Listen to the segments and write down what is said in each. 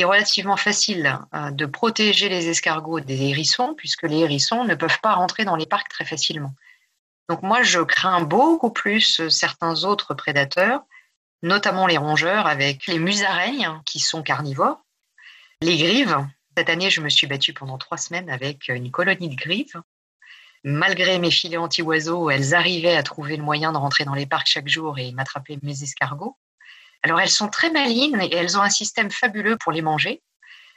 est relativement facile euh, de protéger les escargots des hérissons, puisque les hérissons ne peuvent pas rentrer dans les parcs très facilement. Donc moi, je crains beaucoup plus certains autres prédateurs, notamment les rongeurs avec les musaraignes qui sont carnivores, les grives. Cette année, je me suis battue pendant trois semaines avec une colonie de grives. Malgré mes filets anti-oiseaux, elles arrivaient à trouver le moyen de rentrer dans les parcs chaque jour et m'attraper mes escargots. Alors elles sont très malines et elles ont un système fabuleux pour les manger.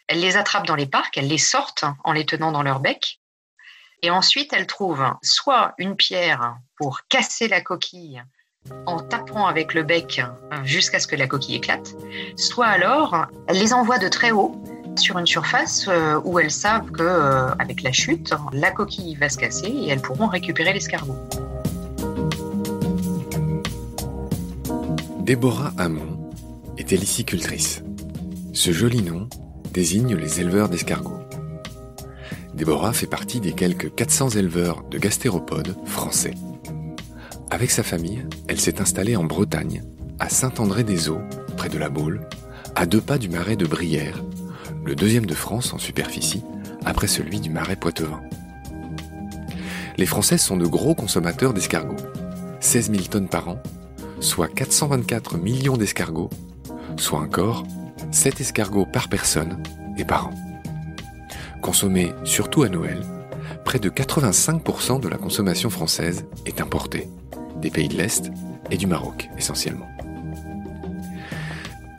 Elles les attrapent dans les parcs, elles les sortent en les tenant dans leur bec. Et ensuite, elles trouvent soit une pierre pour casser la coquille en tapant avec le bec jusqu'à ce que la coquille éclate, soit alors elles les envoient de très haut sur une surface euh, où elles savent que euh, avec la chute, la coquille va se casser et elles pourront récupérer l'escargot. Déborah Hamon est hélicicultrice. Ce joli nom désigne les éleveurs d'escargots. Déborah fait partie des quelques 400 éleveurs de gastéropodes français. Avec sa famille, elle s'est installée en Bretagne, à Saint-André-des-Eaux, près de la Baule, à deux pas du marais de Brière, le deuxième de France en superficie, après celui du marais poitevin. Les Français sont de gros consommateurs d'escargots, 16 000 tonnes par an, soit 424 millions d'escargots, soit encore 7 escargots par personne et par an. Consommés surtout à Noël, près de 85% de la consommation française est importée, des pays de l'Est et du Maroc essentiellement.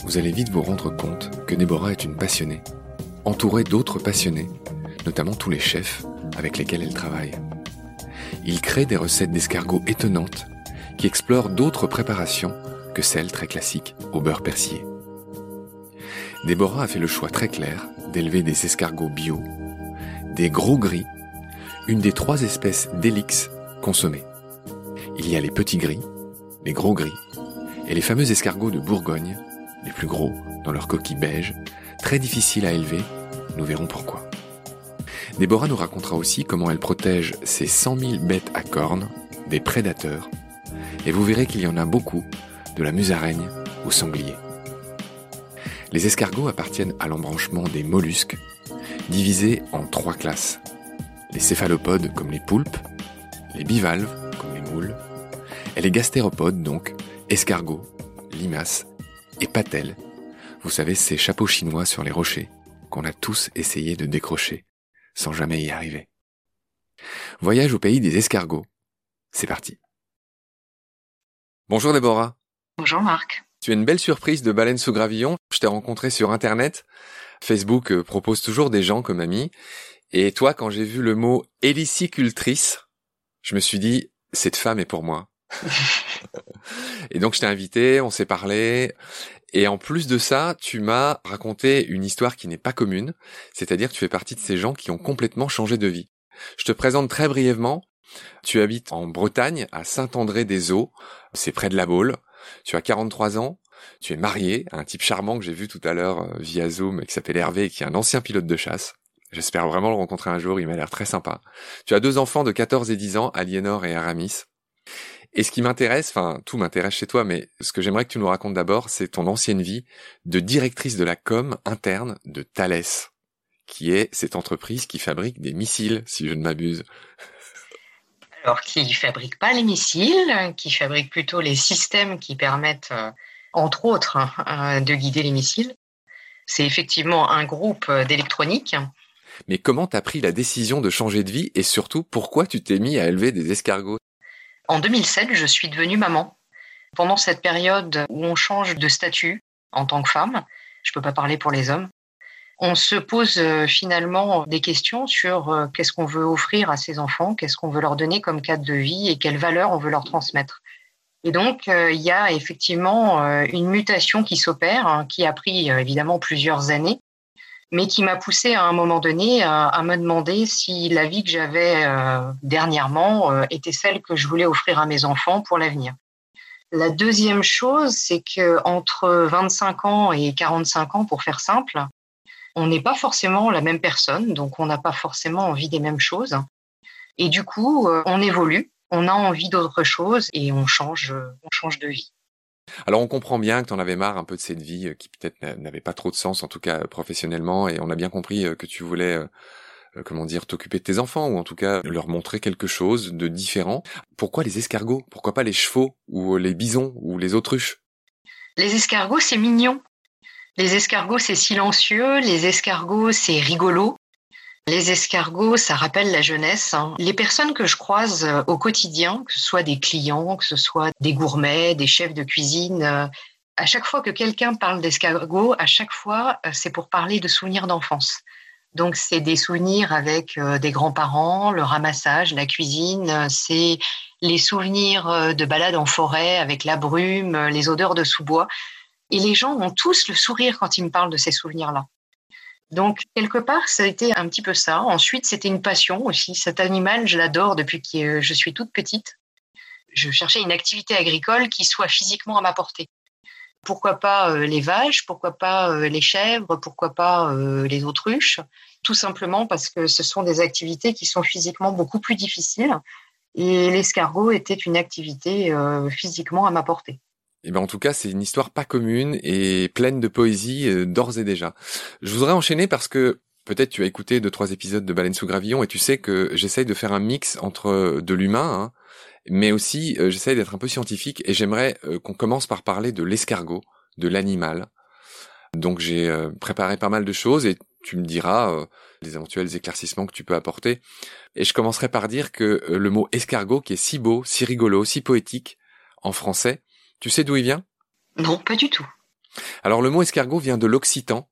Vous allez vite vous rendre compte que Déborah est une passionnée, entourée d'autres passionnés, notamment tous les chefs avec lesquels elle travaille. Ils créent des recettes d'escargots étonnantes qui explorent d'autres préparations que celles très classiques au beurre persillé. Déborah a fait le choix très clair d'élever des escargots bio, des gros gris, une des trois espèces d'élix consommées. Il y a les petits gris, les gros gris, et les fameux escargots de Bourgogne, les plus gros, dans leur coquille beige, très difficiles à élever, nous verrons pourquoi. Déborah nous racontera aussi comment elle protège ses 100 000 bêtes à cornes des prédateurs, et vous verrez qu'il y en a beaucoup, de la musaraigne au sanglier. Les escargots appartiennent à l'embranchement des mollusques, divisés en trois classes. Les céphalopodes comme les poulpes, les bivalves comme les moules, et les gastéropodes donc, escargots, limaces et patelles. Vous savez, ces chapeaux chinois sur les rochers qu'on a tous essayé de décrocher sans jamais y arriver. Voyage au pays des escargots. C'est parti. Bonjour Déborah. Bonjour Marc. Tu es une belle surprise de baleine sous gravillon. Je t'ai rencontré sur Internet. Facebook euh, propose toujours des gens comme amis. Et toi, quand j'ai vu le mot hélicicultrice, je me suis dit, cette femme est pour moi. et donc je t'ai invité, on s'est parlé. Et en plus de ça, tu m'as raconté une histoire qui n'est pas commune. C'est-à-dire que tu fais partie de ces gens qui ont complètement changé de vie. Je te présente très brièvement. Tu habites en Bretagne, à Saint-André-des-Eaux. C'est près de la Baule. Tu as 43 ans, tu es marié à un type charmant que j'ai vu tout à l'heure euh, via Zoom qui s'appelle Hervé et qui est un ancien pilote de chasse. J'espère vraiment le rencontrer un jour, il m'a l'air très sympa. Tu as deux enfants de 14 et 10 ans, Aliénor et Aramis. Et ce qui m'intéresse, enfin tout m'intéresse chez toi, mais ce que j'aimerais que tu nous racontes d'abord, c'est ton ancienne vie de directrice de la com interne de Thales, qui est cette entreprise qui fabrique des missiles, si je ne m'abuse. Alors, qui ne fabrique pas les missiles, qui fabrique plutôt les systèmes qui permettent, euh, entre autres, euh, de guider les missiles. C'est effectivement un groupe euh, d'électronique. Mais comment t'as pris la décision de changer de vie et surtout pourquoi tu t'es mis à élever des escargots? En 2007, je suis devenue maman. Pendant cette période où on change de statut en tant que femme, je ne peux pas parler pour les hommes, on se pose euh, finalement des questions sur euh, qu'est-ce qu'on veut offrir à ses enfants, qu'est-ce qu'on veut leur donner comme cadre de vie et quelles valeurs on veut leur transmettre. Et donc, euh, il y a effectivement une mutation qui s'opère, hein, qui a pris évidemment plusieurs années, mais qui m'a poussé à un moment donné à me demander si la vie que j'avais dernièrement était celle que je voulais offrir à mes enfants pour l'avenir. La deuxième chose, c'est que entre 25 ans et 45 ans, pour faire simple, on n'est pas forcément la même personne, donc on n'a pas forcément envie des mêmes choses. Et du coup, euh, on évolue, on a envie d'autre chose et on change, on change de vie. Alors on comprend bien que tu en avais marre un peu de cette vie euh, qui peut-être n'avait pas trop de sens, en tout cas professionnellement, et on a bien compris euh, que tu voulais, euh, comment dire, t'occuper de tes enfants, ou en tout cas leur montrer quelque chose de différent. Pourquoi les escargots? Pourquoi pas les chevaux, ou les bisons, ou les autruches? Les escargots, c'est mignon. Les escargots, c'est silencieux. Les escargots, c'est rigolo. Les escargots, ça rappelle la jeunesse. Hein. Les personnes que je croise euh, au quotidien, que ce soit des clients, que ce soit des gourmets, des chefs de cuisine, euh, à chaque fois que quelqu'un parle d'escargots, à chaque fois, euh, c'est pour parler de souvenirs d'enfance. Donc, c'est des souvenirs avec des grands-parents, le ramassage, la cuisine, c'est les souvenirs de balades en forêt avec la brume, les odeurs de sous-bois. Et les gens ont tous le sourire quand ils me parlent de ces souvenirs-là. Donc, quelque part, ça a été un petit peu ça. Ensuite, c'était une passion aussi. Cet animal, je l'adore depuis que je suis toute petite. Je cherchais une activité agricole qui soit physiquement à ma portée. Pourquoi pas euh, les vaches, pourquoi pas euh, les chèvres, pourquoi pas euh, les autruches? Tout simplement parce que ce sont des activités qui sont physiquement beaucoup plus difficiles. Et l'escargot était une activité physiquement à ma portée. Eh ben en tout cas, c'est une histoire pas commune et pleine de poésie euh, d'ores et déjà. Je voudrais enchaîner parce que peut-être tu as écouté deux trois épisodes de Baleine sous gravillon et tu sais que j'essaye de faire un mix entre euh, de l'humain, hein, mais aussi euh, j'essaye d'être un peu scientifique et j'aimerais qu'on commence par parler de l'escargot, de l'animal. Donc j'ai préparé pas mal de choses et tu me diras les éventuels éclaircissements que tu peux apporter. Et je commencerai par dire que le mot escargot, qui est si beau, si rigolo, si poétique en français, tu sais d'où il vient? Non, pas du tout. Alors le mot escargot vient de l'occitan.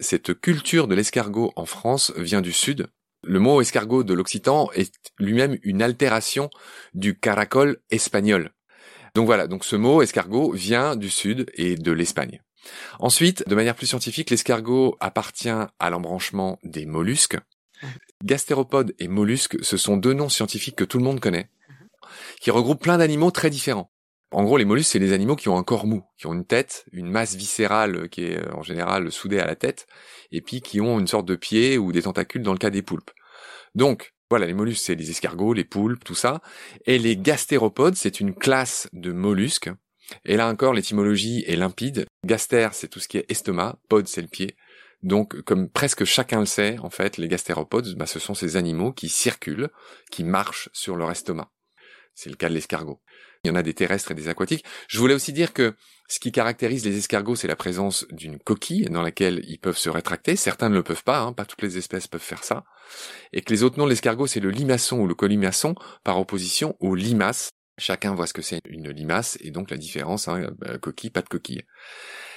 Cette culture de l'escargot en France vient du sud. Le mot escargot de l'occitan est lui-même une altération du caracol espagnol. Donc voilà, donc ce mot escargot vient du sud et de l'Espagne. Ensuite, de manière plus scientifique, l'escargot appartient à l'embranchement des mollusques. Gastéropodes et mollusques, ce sont deux noms scientifiques que tout le monde connaît, qui regroupent plein d'animaux très différents. En gros, les mollusques, c'est les animaux qui ont un corps mou, qui ont une tête, une masse viscérale qui est en général soudée à la tête, et puis qui ont une sorte de pied ou des tentacules dans le cas des poulpes. Donc, voilà, les mollusques, c'est les escargots, les poulpes, tout ça. Et les gastéropodes, c'est une classe de mollusques. Et là encore, l'étymologie est limpide. Gaster, c'est tout ce qui est estomac, pod, c'est le pied. Donc, comme presque chacun le sait, en fait, les gastéropodes, bah, ce sont ces animaux qui circulent, qui marchent sur leur estomac. C'est le cas de l'escargot. Il y en a des terrestres et des aquatiques. Je voulais aussi dire que ce qui caractérise les escargots, c'est la présence d'une coquille dans laquelle ils peuvent se rétracter. Certains ne le peuvent pas, hein, pas toutes les espèces peuvent faire ça. Et que les autres noms de l'escargot, c'est le limaçon ou le colimaçon, par opposition aux limaces. Chacun voit ce que c'est une limace, et donc la différence, hein, euh, coquille, pas de coquille.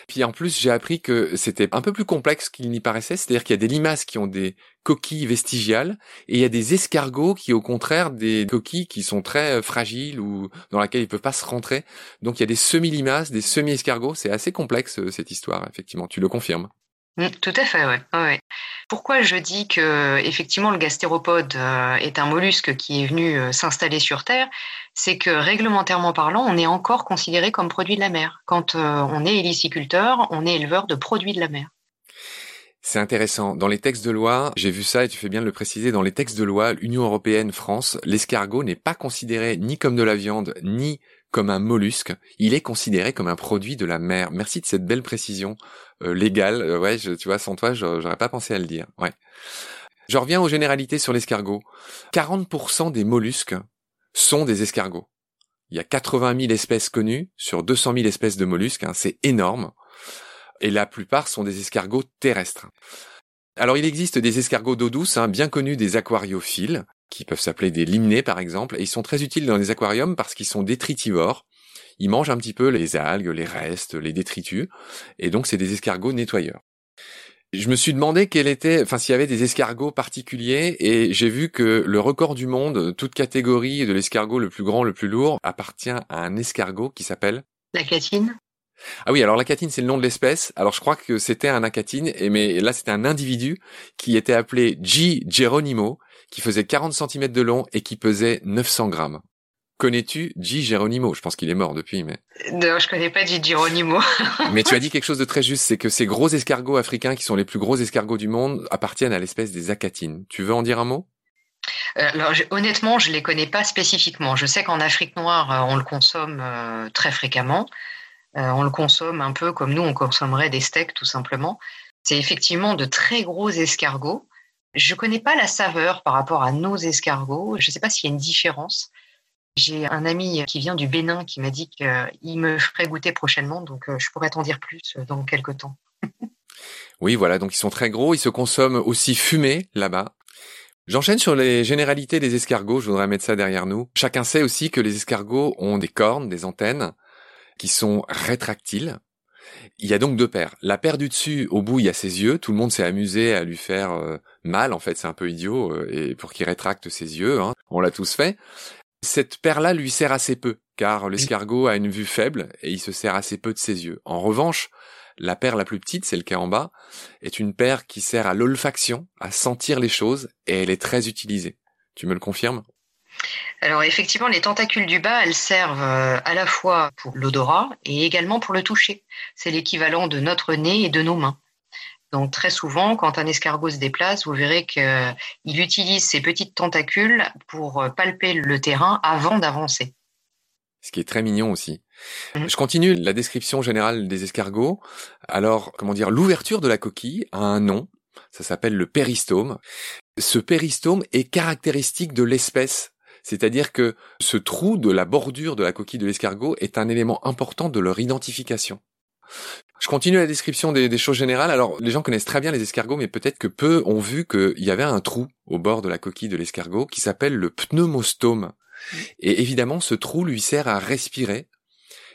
Puis en plus, j'ai appris que c'était un peu plus complexe qu'il n'y paraissait, c'est-à-dire qu'il y a des limaces qui ont des coquilles vestigiales et il y a des escargots qui au contraire des coquilles qui sont très euh, fragiles ou dans laquelle ils peuvent pas se rentrer. Donc il y a des semi-limaces, des semi-escargots, c'est assez complexe euh, cette histoire effectivement, tu le confirmes. Mm, tout à fait, oui. Pourquoi je dis que effectivement le gastéropode euh, est un mollusque qui est venu euh, s'installer sur Terre, c'est que réglementairement parlant, on est encore considéré comme produit de la mer. Quand euh, on est héliciculteur, on est éleveur de produits de la mer. C'est intéressant. Dans les textes de loi, j'ai vu ça et tu fais bien de le préciser, dans les textes de loi, Union européenne, France, l'escargot n'est pas considéré ni comme de la viande, ni comme un mollusque, il est considéré comme un produit de la mer. Merci de cette belle précision euh, légale. Euh, ouais, tu vois, sans toi, j'aurais pas pensé à le dire. Ouais. Je reviens aux généralités sur l'escargot. 40% des mollusques sont des escargots. Il y a 80 000 espèces connues sur 200 000 espèces de mollusques. Hein, c'est énorme. Et la plupart sont des escargots terrestres. Alors il existe des escargots d'eau douce, hein, bien connus des aquariophiles, qui peuvent s'appeler des limnés par exemple, et ils sont très utiles dans les aquariums parce qu'ils sont détritivores. Ils mangent un petit peu les algues, les restes, les détritus, et donc c'est des escargots nettoyeurs. Je me suis demandé quel était, enfin s'il y avait des escargots particuliers, et j'ai vu que le record du monde, toute catégorie de l'escargot le plus grand, le plus lourd, appartient à un escargot qui s'appelle la catine. Ah oui, alors l'acatine c'est le nom de l'espèce. Alors je crois que c'était un acatine, et mais là c'était un individu qui était appelé G. Geronimo qui faisait 40 cm de long et qui pesait 900 grammes. Connais-tu G. Geronimo? Je pense qu'il est mort depuis, mais... Non, je connais pas G. Geronimo. mais tu as dit quelque chose de très juste, c'est que ces gros escargots africains, qui sont les plus gros escargots du monde, appartiennent à l'espèce des acatines. Tu veux en dire un mot? Euh, honnêtement, je les connais pas spécifiquement. Je sais qu'en Afrique noire, euh, on le consomme euh, très fréquemment. on le consomme un peu comme nous, on consommerait des steaks tout simplement. C'est effectivement de très gros escargots. Je ne connais pas la saveur par rapport à nos escargots. Je ne sais pas s'il y a une différence. J'ai un ami qui vient du Bénin qui m'a dit qu'il me ferait goûter prochainement, donc je pourrais t'en dire plus dans quelques temps. oui, voilà, donc ils sont très gros, ils se consomment aussi fumés là-bas. J'enchaîne sur les généralités des escargots, je voudrais mettre ça derrière nous. Chacun sait aussi que les escargots ont des cornes, des antennes, qui sont rétractiles. Il y a donc deux paires. La paire du dessus, au bout, il y a ses yeux. Tout le monde s'est amusé à lui faire euh, mal. En fait, c'est un peu idiot. Euh, et pour qu'il rétracte ses yeux, hein. on l'a tous fait. Cette paire-là lui sert assez peu, car l'escargot a une vue faible et il se sert assez peu de ses yeux. En revanche, la paire la plus petite, celle qui est en bas, est une paire qui sert à l'olfaction, à sentir les choses, et elle est très utilisée. Tu me le confirmes? Alors effectivement, les tentacules du bas, elles servent euh, à la fois pour l'odorat et également pour le toucher. C'est l'équivalent de notre nez et de nos mains. Donc très souvent, quand un escargot se déplace, vous verrez qu'il utilise ses petites tentacules pour palper le terrain avant d'avancer. Ce qui est très mignon aussi. Mhm. Je continue la description générale des escargots. Alors, comment dire, l'ouverture de la coquille a un nom. Ça s'appelle le péristome. Ce péristome est caractéristique de l'espèce. C'est-à-dire que ce trou de la bordure de la coquille de l'escargot est un élément important de leur identification. Je continue la description des, choses générales. Alors, les gens connaissent très bien les escargots, mais peut-être que peu ont vu qu'il y avait un trou au bord de la coquille de l'escargot qui s'appelle le pneumostome. Et évidemment, ce trou lui sert à respirer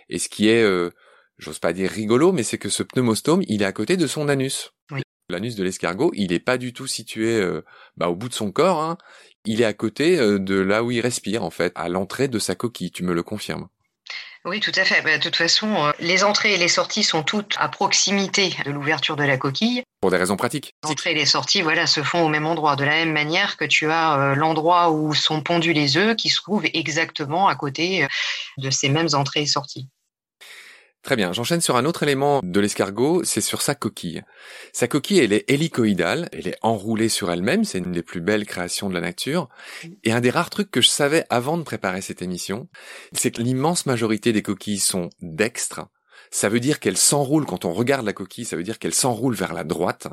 et ce qui est, euh, j'ose pas dire rigolo, mais c'est que ce pneumostome, il est à côté de son anus. L'anus de l'escargot, il n'est pas du tout situé euh, bah, au bout de son corps. Hein. Il est à côté euh, de là où il respire, en fait, à l'entrée de sa coquille. Tu me le confirmes oui, tout à fait. Bah, de toute façon, les entrées et les sorties sont toutes à proximité de l'ouverture de la coquille. Pour des raisons pratiques. Les entrées et les sorties, voilà, se font au même endroit, de la même manière que tu as l'endroit où sont pondus les œufs qui se trouve exactement à côté de ces mêmes entrées et sorties. Très bien, j'enchaîne sur un autre élément de l'escargot, c'est sur sa coquille. Sa coquille, elle est hélicoïdale, elle est enroulée sur elle-même, c'est une des plus belles créations de la nature. Et un des rares trucs que je savais avant de préparer cette émission, c'est que l'immense majorité des coquilles sont dextres. Ça veut dire qu'elles s'enroulent, quand on regarde la coquille, ça veut dire qu'elles s'enroulent vers la droite.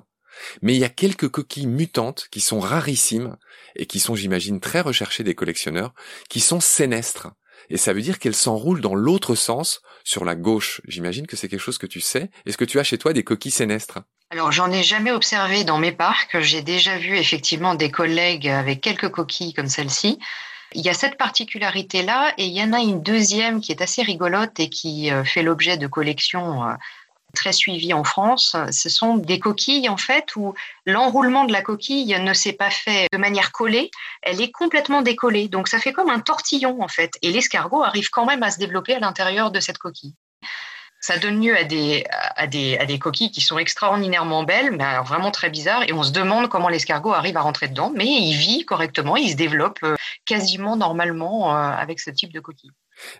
Mais il y a quelques coquilles mutantes qui sont rarissimes et qui sont, j'imagine, très recherchées des collectionneurs, qui sont sénestres et ça veut dire qu'elle s'enroule dans l'autre sens, sur la gauche. J'imagine que c'est quelque chose que tu sais. Est-ce que tu as chez toi des coquilles sénestres? Alors, j'en ai jamais observé dans mes parcs. J'ai déjà vu effectivement des collègues avec quelques coquilles comme celle-ci. Il y a cette particularité-là et il y en a une deuxième qui est assez rigolote et qui euh, fait l'objet de collections euh, très suivi en France, ce sont des coquilles en fait où l'enroulement de la coquille ne s'est pas fait de manière collée, elle est complètement décollée. Donc ça fait comme un tortillon en fait. Et l'escargot arrive quand même à se développer à l'intérieur de cette coquille. Ça donne lieu à des, à, des, à des coquilles qui sont extraordinairement belles, mais vraiment très bizarres. Et on se demande comment l'escargot arrive à rentrer dedans, mais il vit correctement, il se développe euh, quasiment normalement euh, avec ce type de coquille.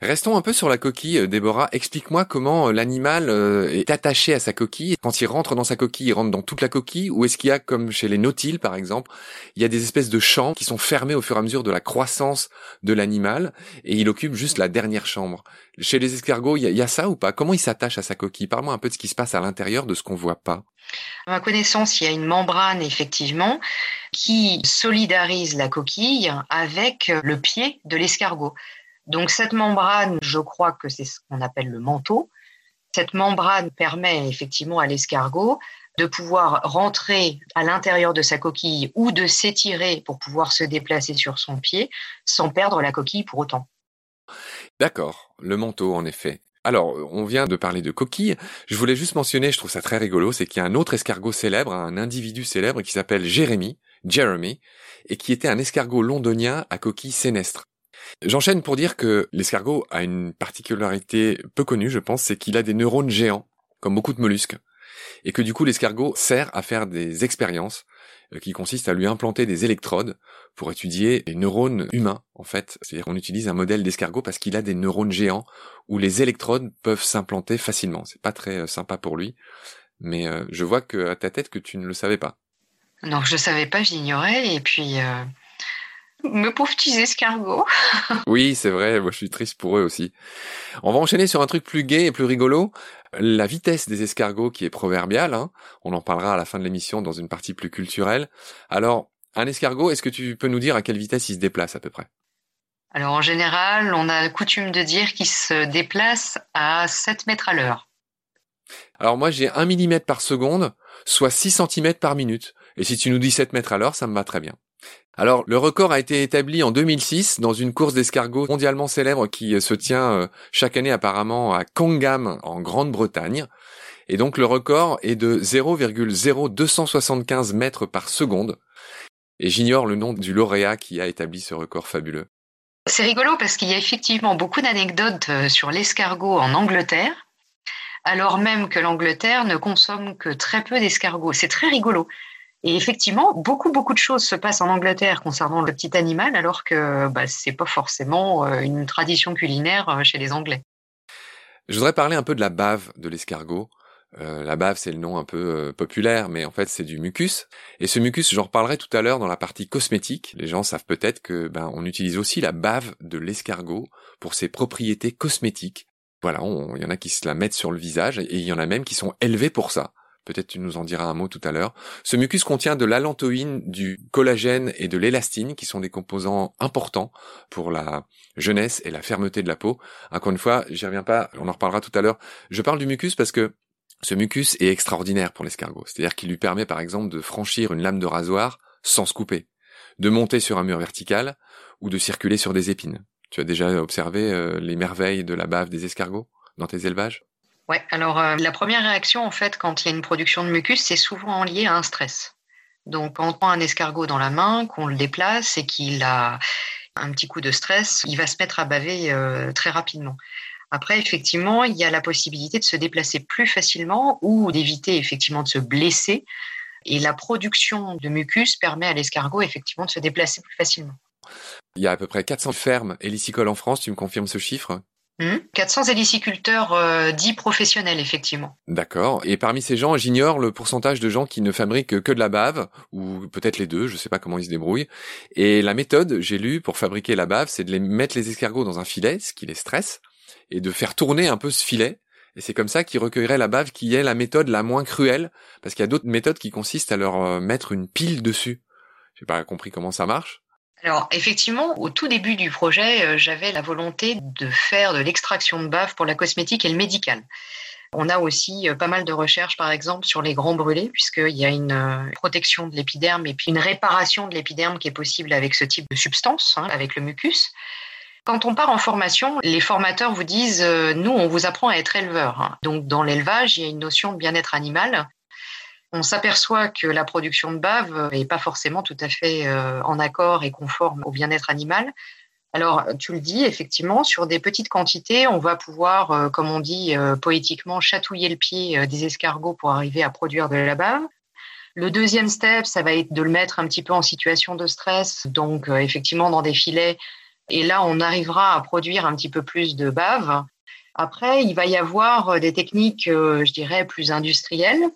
Restons un peu sur la coquille, euh, Déborah. Explique-moi comment euh, l'animal euh, est attaché à sa coquille. Quand il rentre dans sa coquille, il rentre dans toute la coquille ou est-ce qu'il y a, comme chez les nautiles par exemple, il y a des espèces de champs qui sont fermés au fur et à mesure de la croissance de l'animal et il occupe juste la dernière chambre. Chez les escargots, il y a, ça ou pas? Comment il s'attache à sa coquille? Parle-moi un peu de ce qui se passe à l'intérieur de ce qu'on voit pas. À ma connaissance, il y a une membrane effectivement qui solidarise la coquille avec le pied de l'escargot. Donc cette membrane, je crois que c'est ce qu'on appelle le manteau. Cette membrane permet effectivement à l'escargot de pouvoir rentrer à l'intérieur de sa coquille ou de s'étirer pour pouvoir se déplacer sur son pied sans perdre la coquille pour autant. D'accord, le manteau en effet. Alors, on vient de parler de coquille. Je voulais juste mentionner, je trouve ça très rigolo, c'est qu'il y a un autre escargot célèbre, un individu célèbre qui s'appelle Jérémy, Jeremy, et qui était un escargot londonien à coquille sénestre. J'enchaîne pour dire que l'escargot a une particularité peu connue, je pense, c'est qu'il a des neurones géants, comme beaucoup de mollusques, et que du coup l'escargot sert à faire des expériences euh, qui consistent à lui implanter des électrodes pour étudier les neurones humains, en fait. C'est-à-dire qu'on utilise un modèle d'escargot parce qu'il a des neurones géants où les électrodes peuvent s'implanter facilement. C'est pas très euh, sympa pour lui, mais euh, je vois que à ta tête que tu ne le savais pas. Non, je savais pas, j'ignorais, et puis Mes pauvres petits escargots. oui, c'est vrai, moi je suis triste pour eux aussi. On va enchaîner sur un truc plus gai et plus rigolo. La vitesse des escargots qui est proverbiale, hein. on en parlera à la fin de l'émission dans une partie plus culturelle. Alors, un escargot, est-ce que tu peux nous dire à quelle vitesse il se déplace à peu près? Alors en général, on a coutume de dire qu'il se déplace à 7 mètres à l'heure. Alors moi j'ai 1 mm par seconde, soit 6 cm par minute. Et si tu nous dis 7 mètres à l'heure, ça me va très bien. Alors, le record a été établi en 2006 dans une course d'escargots mondialement célèbre qui euh, se tient euh, chaque année apparemment à Kongam en Grande-Bretagne. Et donc, le record est de 0,0275 mètres par seconde. Et j'ignore le nom du lauréat qui a établi ce record fabuleux. C'est rigolo parce qu'il y a effectivement beaucoup d'anecdotes euh, sur l'escargot en Angleterre, alors même que l'Angleterre ne consomme que très peu d'escargots. C'est très rigolo. Et effectivement, beaucoup, beaucoup de choses se passent en Angleterre concernant le petit animal, alors que bah, ce n'est pas forcément euh, une tradition culinaire euh, chez les Anglais. Je voudrais parler un peu de la bave de l'escargot. Euh, la bave, c'est le nom un peu populaire, mais en fait, c'est du mucus. Et ce mucus, j'en reparlerai tout à l'heure dans la partie cosmétique. Les gens savent peut-être que ben, on utilise aussi la bave de l'escargot pour ses propriétés cosmétiques. Voilà, il y en a qui se la mettent sur le visage et il y en a même qui sont élevés pour ça. Peut-être tu nous en diras un mot tout à l'heure. Ce mucus contient de l'allantoïne, du collagène et de l'élastine, qui sont des composants importants pour la jeunesse et la fermeté de la peau. Encore une fois, j'y reviens pas, on en reparlera tout à l'heure. Je parle du mucus parce que ce mucus est extraordinaire pour l'escargot. C'est-à-dire qu'il lui permet par exemple de franchir une lame de rasoir sans se couper, de monter sur un mur vertical ou de circuler sur des épines. Tu as déjà observé euh, les merveilles de la bave des escargots dans tes élevages? Ouais, alors euh, la première réaction, en fait, quand il y a une production de mucus, c'est souvent lié à un stress. Donc, quand on prend un escargot dans la main, qu'on le déplace et qu'il a un petit coup de stress, il va se mettre à baver euh, très rapidement. Après, effectivement, il y a la possibilité de se déplacer plus facilement ou d'éviter effectivement de se blesser. Et la production de mucus permet à l'escargot effectivement de se déplacer plus facilement. Il y a à peu près 400 fermes hélicicoles en France, tu me confirmes ce chiffre? 400 hmm. héliciculteurs euh, dits professionnels, effectivement. D'accord. Et parmi ces gens, j'ignore le pourcentage de gens qui ne fabriquent que de la bave, ou peut-être les deux, je ne sais pas comment ils se débrouillent. Et la méthode, j'ai lu, pour fabriquer la bave, c'est de les mettre les escargots dans un filet, ce qui les stresse, et de faire tourner un peu ce filet. Et c'est comme ça qu'ils recueilleraient la bave qui est la méthode la moins cruelle, parce qu'il y a d'autres méthodes qui consistent à leur euh, mettre une pile dessus. J'ai pas compris comment ça marche. Alors effectivement, au tout début du projet, euh, j'avais la volonté de faire de l'extraction de bave pour la cosmétique et le médical. On a aussi euh, pas mal de recherches, par exemple, sur les grands brûlés, puisqu'il y a une euh, protection de l'épiderme et puis une réparation de l'épiderme qui est possible avec ce type de substance, hein, avec le mucus. Quand on part en formation, les formateurs vous disent, nous, on vous apprend à être éleveur. Hein. Donc, dans l'élevage, il y a une notion de bien-être animal on s'aperçoit que la production de bave n'est pas forcément tout à fait euh, en accord et conforme au bien-être animal. Alors, tu le dis, effectivement, sur des petites quantités, on va pouvoir, euh, comme on dit euh, poétiquement, chatouiller le pied des escargots pour arriver à produire de la bave. Le deuxième step, ça va être de le mettre un petit peu en situation de stress, donc effectivement dans des filets. Et là, on arrivera à produire un petit peu plus de bave. Après, il va y avoir des techniques, je dirais, plus industrielles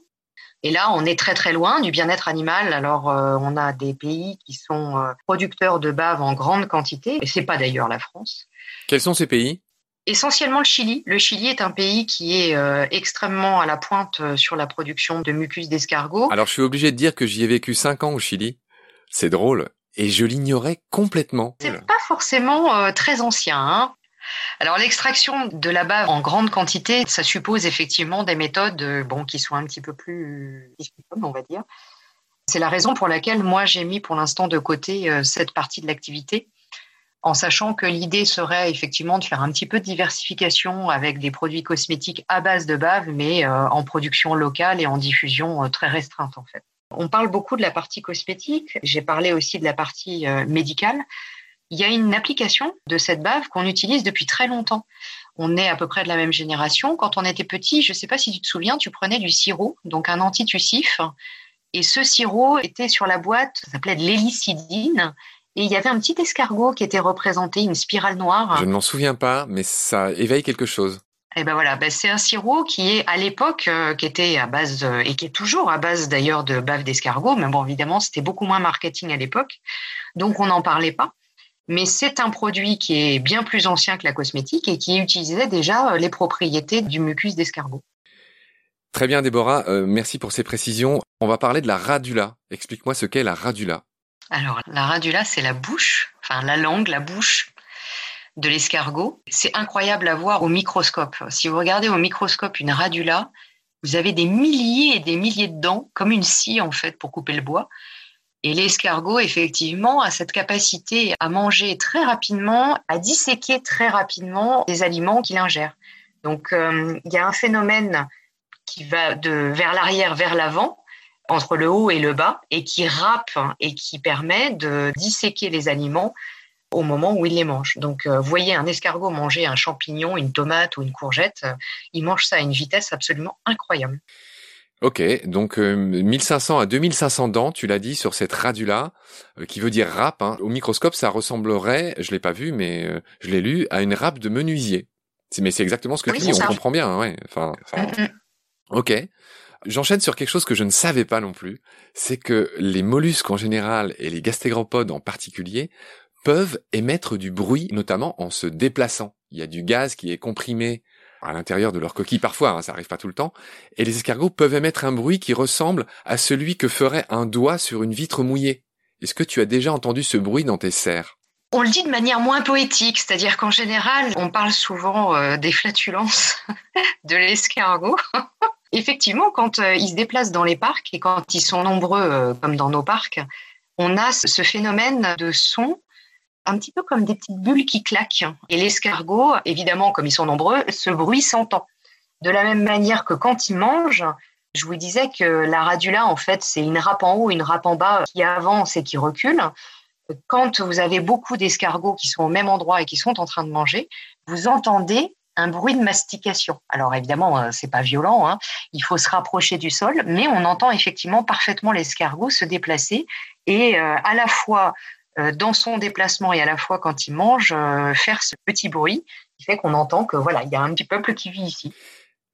et là, on est très très loin du bien-être animal. Alors, euh, on a des pays qui sont euh, producteurs de bave en grande quantité, et c'est pas d'ailleurs la France. Quels sont ces pays? Essentiellement le Chili. Le Chili est un pays qui est euh, extrêmement à la pointe sur la production de mucus d'escargot. Alors, je suis obligé de dire que j'y ai vécu cinq ans au Chili. C'est drôle. Et je l'ignorais complètement. C'est pas forcément très ancien. Hein alors l'extraction de la bave en grande quantité, ça suppose effectivement des méthodes euh, bon, qui sont un petit peu plus discutables, on va dire. C'est la raison pour laquelle moi j'ai mis pour l'instant de côté euh, cette partie de l'activité, en sachant que l'idée serait effectivement de faire un petit peu de diversification avec des produits cosmétiques à base de bave, mais euh, en production locale et en diffusion très restreinte en fait. On parle beaucoup de la partie cosmétique, j'ai parlé aussi de la partie médicale il y a une application de cette bave qu'on utilise depuis très longtemps. On est à peu près de la même génération. Quand on était petit, je ne sais pas si tu te souviens, tu prenais du sirop, donc un antitussif, et ce sirop était sur la boîte, ça s'appelait de l'hélicidine, et il y avait un petit escargot qui était représenté, une spirale noire. Je ne m'en souviens pas, mais ça éveille quelque chose. Et ben voilà, ben c'est un sirop qui est à l'époque, euh, qui était à base et qui est toujours à base d'ailleurs de bave d'escargot, mais bon évidemment c'était beaucoup moins marketing à l'époque, donc on n'en parlait pas. Mais c'est un produit qui est bien plus ancien que la cosmétique et qui utilisait déjà euh, les propriétés du mucus d'escargot. Très bien Déborah, euh, merci pour ces précisions. On va parler de la radula. Explique-moi ce qu'est la radula. Alors la radula c'est la bouche, enfin la langue, la bouche de l'escargot. C'est incroyable à voir au microscope. Si vous regardez au microscope une radula, vous avez des milliers et des milliers de dents, comme une scie en fait pour couper le bois. Et l'escargot, effectivement, a cette capacité à manger très rapidement, à disséquer très rapidement les aliments qu'il ingère. Donc, euh, il y a un phénomène qui va de vers l'arrière, vers l'avant, entre le haut et le bas, et qui râpe et qui permet de disséquer les aliments au moment où il les mange. Donc, euh, voyez un escargot manger un champignon, une tomate ou une courgette, euh, il mange ça à une vitesse absolument incroyable. Ok, donc 1500 euh, à 2500 dents, tu l'as dit, sur cette radula, qui veut dire râpe. Hein. Au microscope, ça ressemblerait, je l'ai pas vu, mais je l'ai lu, à une râpe de menuisier. Mais c'est exactement ce que tu dis, on comprend bien, ouais. Enfin, mm, mm. ok. J'enchaîne sur quelque chose que je ne savais pas non plus, c'est que les mollusques en général et les gastéropodes en particulier peuvent émettre du bruit, notamment en se déplaçant. Il y a du gaz qui est comprimé à l'intérieur de leur coquille parfois, hein, ça arrive pas tout le temps, et les escargots peuvent émettre un bruit qui ressemble à celui que ferait un doigt sur une vitre mouillée. Est-ce que tu as déjà entendu ce bruit dans tes serres? On le dit de manière moins poétique, c'est-à-dire qu'en général, on parle souvent euh, des flatulences de l'escargot. Effectivement, quand euh, ils se déplacent dans les parcs et quand ils sont nombreux, euh, comme dans nos parcs, on a ce phénomène de son un petit peu comme des petites bulles qui claquent. Et l'escargot, évidemment, comme ils sont nombreux, ce bruit s'entend. De la même manière que quand ils mangent, je vous disais que la radula, en fait, c'est une râpe en haut, une râpe en bas qui avance et qui recule. Quand vous avez beaucoup d'escargots qui sont au même endroit et qui sont en train de manger, vous entendez un bruit de mastication. Alors évidemment, euh, c'est pas violent, hein. il faut se rapprocher du sol, mais on entend effectivement parfaitement l'escargot se déplacer et euh, à la fois dans son déplacement et à la fois quand il mange, euh, faire ce petit bruit qui fait qu'on entend que voilà, il y a un petit peuple qui vit ici.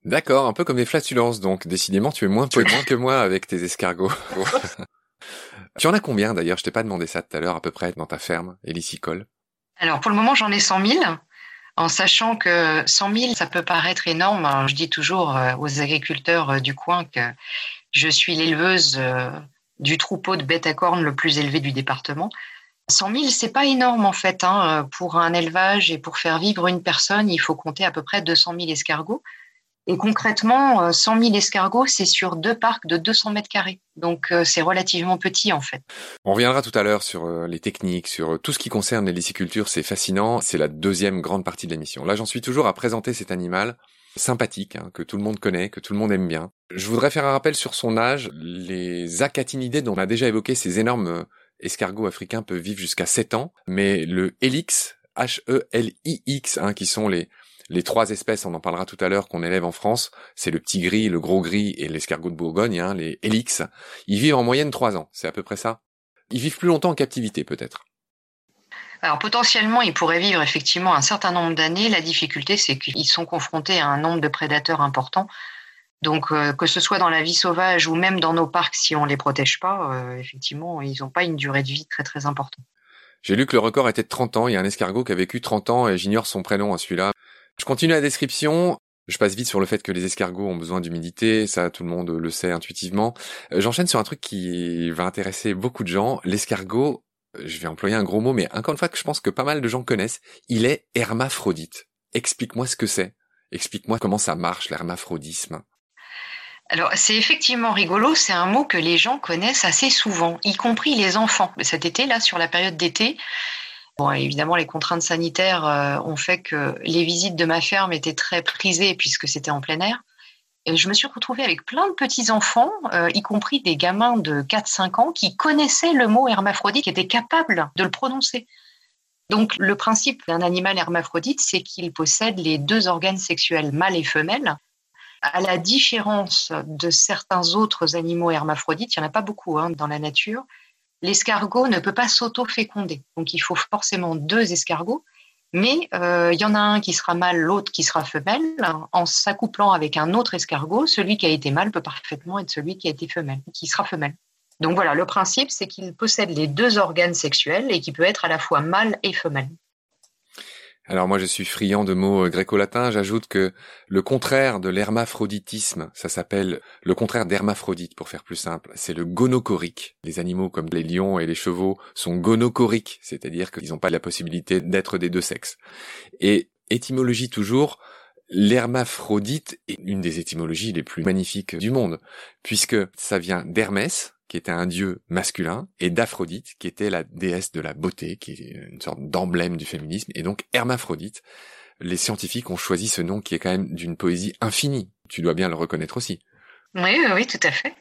D'accord, un peu comme des flatulences, donc décidément tu es moins moins que moi avec tes escargots. tu en as combien d'ailleurs? Je t'ai pas demandé ça tout à l'heure à peu près dans ta ferme, hélicicole. Alors pour le moment j'en ai 100 000, en sachant que 100 000 ça peut paraître énorme. Je dis toujours euh, aux agriculteurs du coin que je suis l'éleveuse du troupeau de bêtes à cornes le plus élevé du département. 100 000, c'est pas énorme en fait. Hein. Pour un élevage et pour faire vivre une personne, il faut compter à peu près 200 000 escargots. Et concrètement, 100 euh, 000 escargots, c'est sur deux parcs de 200 mètres carrés. Donc euh, c'est relativement petit en fait. On reviendra tout à l'heure sur euh, les techniques, sur tout ce qui concerne les licicultures. C'est fascinant. C'est la deuxième grande partie de l'émission. Là, j'en suis toujours à présenter cet animal sympathique, hein, que tout le monde connaît, que tout le monde aime bien. Je voudrais faire un rappel sur son âge. Les acatinidés dont on a déjà évoqué ces énormes escargots africains peuvent vivre jusqu'à 7 ans, mais le Helix, H-E-L-I-X, hein, qui sont les, trois espèces, on en parlera tout à l'heure, qu'on élève en France, c'est le petit gris, le gros gris et l'escargot de Bourgogne, hein, les Helix. Ils vivent en moyenne 3 ans, c'est à peu près ça. Ils vivent plus longtemps en captivité peut-être. Alors potentiellement, ils pourraient vivre effectivement un certain nombre d'années. La difficulté, c'est qu'ils sont confrontés à un nombre de prédateurs importants donc, euh, que ce soit dans la vie sauvage ou même dans nos parcs, si on les protège pas, euh, effectivement, ils n'ont pas une durée de vie très très importante. J'ai lu que le record était de 30 ans. Il y a un escargot qui a vécu 30 ans et j'ignore son prénom à celui-là. Je continue la description. Je passe vite sur le fait que les escargots ont besoin d'humidité, ça tout le monde le sait intuitivement. Euh, j'enchaîne sur un truc qui va intéresser beaucoup de gens. L'escargot, je vais employer un gros mot, mais encore une fois que je pense que pas mal de gens connaissent, il est hermaphrodite. Explique-moi ce que c'est. Explique-moi comment ça marche l'hermaphrodisme. Alors, c'est effectivement rigolo, c'est un mot que les gens connaissent assez souvent, y compris les enfants. Cet été, là, sur la période d'été, bon, évidemment, les contraintes sanitaires euh, ont fait que les visites de ma ferme étaient très prisées puisque c'était en plein air. Et je me suis retrouvée avec plein de petits-enfants, euh, y compris des gamins de 4-5 ans, qui connaissaient le mot hermaphrodite, qui étaient capables de le prononcer. Donc, le principe d'un animal hermaphrodite, c'est qu'il possède les deux organes sexuels mâles et femelles, à la différence de certains autres animaux hermaphrodites, il n'y en a pas beaucoup hein, dans la nature, l'escargot ne peut pas s'auto-féconder. Donc il faut forcément deux escargots. Mais euh, il y en a un qui sera mâle, l'autre qui sera femelle. En s'accouplant avec un autre escargot, celui qui a été mâle peut parfaitement être celui qui a été femelle, qui sera femelle. Donc voilà, le principe, c'est qu'il possède les deux organes sexuels et qu'il peut être à la fois mâle et femelle. Alors moi je suis friand de mots euh, gréco-latins, j'ajoute que le contraire de l'hermaphroditisme, ça s'appelle le contraire d'hermaphrodite pour faire plus simple, c'est le gonocorique. Les animaux comme les lions et les chevaux sont gonocoriques, c'est-à-dire qu'ils n'ont pas la possibilité d'être des deux sexes. Et étymologie toujours, l'hermaphrodite est une des étymologies les plus magnifiques du monde, puisque ça vient d'Hermès, qui était un dieu masculin, et d'Aphrodite, qui était la déesse de la beauté, qui est une sorte d'emblème du féminisme, et donc Hermaphrodite. Les scientifiques ont choisi ce nom qui est quand même d'une poésie infinie. Tu dois bien le reconnaître aussi. Oui, oui, tout à fait.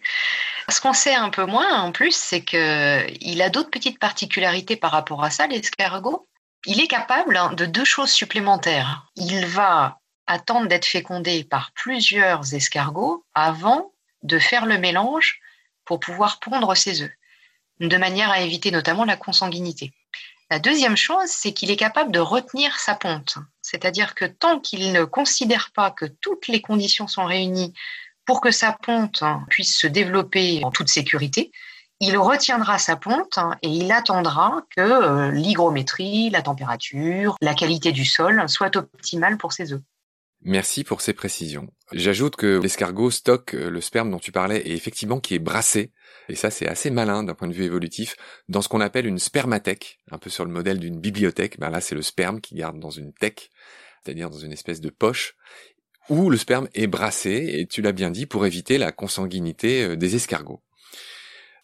Ce qu'on sait un peu moins en plus, c'est qu'il a d'autres petites particularités par rapport à ça, l'escargot. Il est capable hein, de deux choses supplémentaires. Il va attendre d'être fécondé par plusieurs escargots avant de faire le mélange pour pouvoir pondre ses œufs, de manière à éviter notamment la consanguinité. La deuxième chose, c'est qu'il est capable de retenir sa ponte, c'est-à-dire que tant qu'il ne considère pas que toutes les conditions sont réunies pour que sa ponte puisse se développer en toute sécurité, il retiendra sa ponte et il attendra que euh, l'hygrométrie, la température, la qualité du sol soient optimales pour ses œufs. Merci pour ces précisions. J'ajoute que l'escargot stocke euh, le sperme dont tu parlais et effectivement qui est brassé, et ça c'est assez malin d'un point de vue évolutif, dans ce qu'on appelle une spermathèque, un peu sur le modèle d'une bibliothèque. Ben là c'est le sperme qui garde dans une thèque, c'est-à-dire dans une espèce de poche, où le sperme est brassé, et tu l'as bien dit, pour éviter la consanguinité euh, des escargots.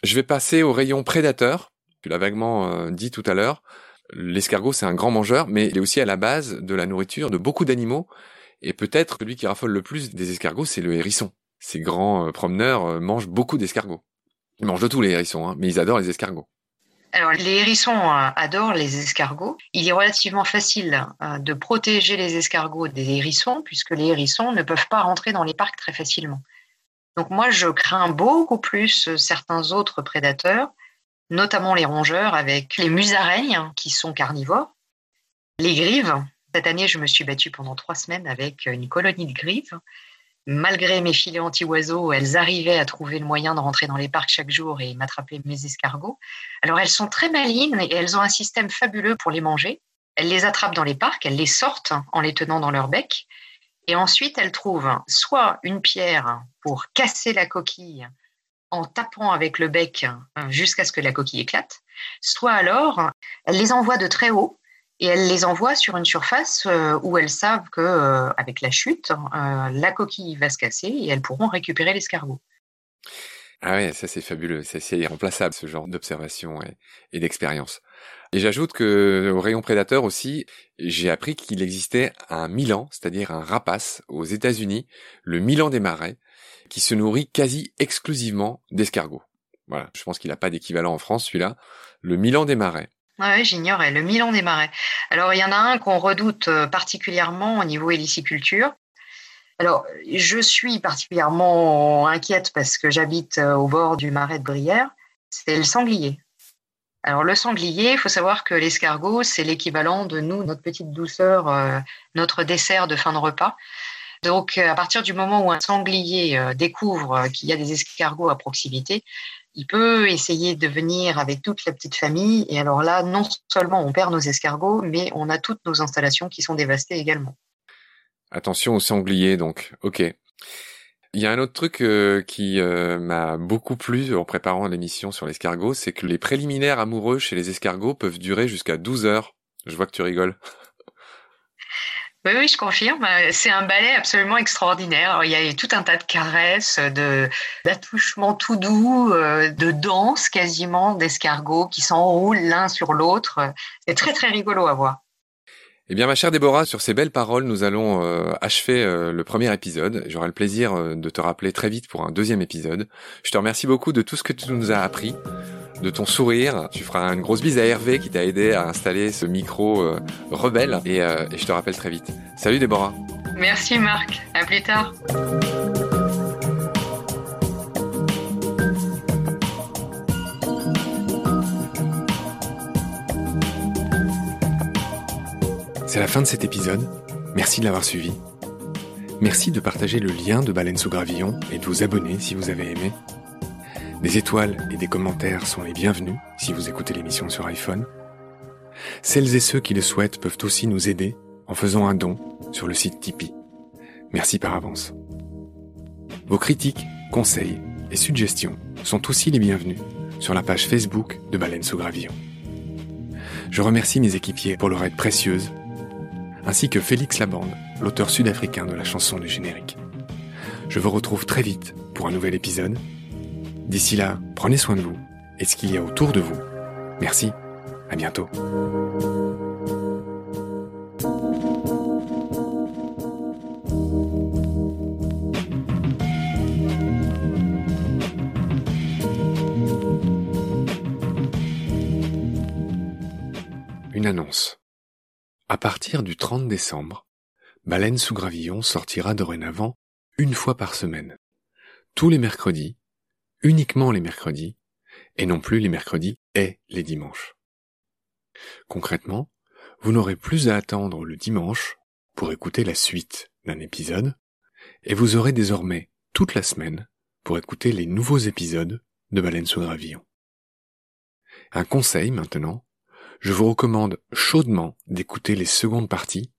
Je vais passer au rayon prédateur, tu l'as vaguement euh, dit tout à l'heure. L'escargot c'est un grand mangeur, mais il est aussi à la base de la nourriture de beaucoup d'animaux, et peut-être celui qui raffole le plus des escargots, c'est le hérisson. Ces grands euh, promeneurs euh, mangent beaucoup d'escargots. Ils mangent de tous les hérissons, hein, mais ils adorent les escargots. Alors, les hérissons euh, adorent les escargots. Il est relativement facile de protéger les escargots des hérissons, puisque les hérissons ne peuvent pas rentrer dans les parcs très facilement. Donc moi, je crains beaucoup plus certains autres prédateurs, notamment les rongeurs, avec les musaraignes, qui sont carnivores, les grives, cette année, je me suis battue pendant trois semaines avec une colonie de grives. Malgré mes filets anti-oiseaux, elles arrivaient à trouver le moyen de rentrer dans les parcs chaque jour et m'attraper mes escargots. Alors, elles sont très malines et elles ont un système fabuleux pour les manger. Elles les attrapent dans les parcs, elles les sortent en les tenant dans leur bec. Et ensuite, elles trouvent soit une pierre pour casser la coquille en tapant avec le bec jusqu'à ce que la coquille éclate, soit alors, elles les envoient de très haut et elles les envoient sur une surface euh, où elles savent que euh, avec la chute, euh, la coquille va se casser et elles pourront récupérer l'escargot. Ah ouais, ça c'est fabuleux, c'est irremplaçable ce genre d'observation et, d'expérience. Et j'ajoute que au rayon prédateur aussi, j'ai appris qu'il existait un Milan, c'est-à-dire un rapace aux États-Unis, le Milan des marais, qui se nourrit quasi exclusivement d'escargots. Voilà, je pense qu'il n'a pas d'équivalent en France celui-là. Le Milan des marais. Oui, j'ignorais, le Milan des marais. Alors, il y en a un qu'on redoute euh, particulièrement au niveau héliciculture. Alors, je suis particulièrement inquiète parce que j'habite euh, au bord du marais de Brière, c'est le sanglier. Alors, le sanglier, il faut savoir que l'escargot, c'est l'équivalent de nous, notre petite douceur, euh, notre dessert de fin de repas. Donc, à partir du moment où un sanglier découvre qu'il y a des escargots à proximité, il peut essayer de venir avec toute la petite famille. Et alors là, non seulement on perd nos escargots, mais on a toutes nos installations qui sont dévastées également. Attention aux sangliers, donc. Ok. Il y a un autre truc euh, qui euh, m'a beaucoup plu en préparant l'émission sur l'escargot, c'est que les préliminaires amoureux chez les escargots peuvent durer jusqu'à 12 heures. Je vois que tu rigoles. Oui, oui, je confirme. C'est un ballet absolument extraordinaire. il y a tout un tas de caresses, de d'attouchements tout doux, euh, de danse quasiment d'escargots qui s'enroulent l'un sur l'autre. C'est très très rigolo à voir. Eh bien, ma chère Déborah, sur ces belles paroles, nous allons euh, achever euh, le premier épisode. J'aurai le plaisir de te rappeler très vite pour un deuxième épisode. Je te remercie beaucoup de tout ce que tu nous as appris de ton sourire. Tu feras une grosse bise à Hervé qui t'a aidé à installer ce micro euh, rebelle euh, et, je te rappelle très vite. Salut Déborah. Merci Marc, à plus tard. C'est la fin de cet épisode. Merci de l'avoir suivi. Merci de partager le lien de Baleine sous Gravillon et de vous abonner si vous avez aimé. Des étoiles et des commentaires sont les bienvenus si vous écoutez l'émission sur iPhone. Celles et ceux qui le souhaitent peuvent aussi nous aider en faisant un don sur le site Tipeee. Merci par avance. Vos critiques, conseils et suggestions sont aussi les bienvenus sur la page Facebook de Baleine sous Gravillon. Je remercie mes équipiers pour leur aide précieuse, ainsi que Félix Labande, l'auteur sud-africain de la chanson du générique. Je vous retrouve très vite pour un nouvel épisode. D'ici là, prenez soin de vous et ce qu'il y a autour de vous. Merci, à bientôt. Une annonce. À partir du 30 décembre, Baleine sous Gravillon sortira dorénavant une fois par semaine. Tous les mercredis, uniquement les mercredis, et non plus les mercredis et les dimanches. Concrètement, vous n'aurez plus à attendre le dimanche pour écouter la suite d'un épisode, et vous aurez désormais toute la semaine pour écouter les nouveaux épisodes de Baleine sous Gravillon. Un conseil maintenant, je vous recommande chaudement d'écouter les secondes parties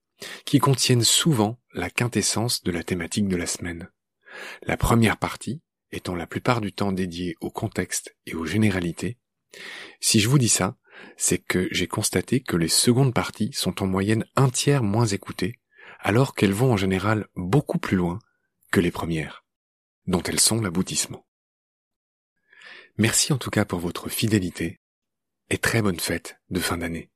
qui contiennent souvent la quintessence de la thématique de la semaine. La première partie étant la plupart du temps dédiée au contexte et aux généralités. Si je vous dis ça, c'est que j'ai constaté que les secondes parties sont en moyenne un tiers moins écoutées, alors qu'elles vont en général beaucoup plus loin que les premières, dont elles sont l'aboutissement. Merci en tout cas pour votre fidélité et très bonne fête de fin d'année.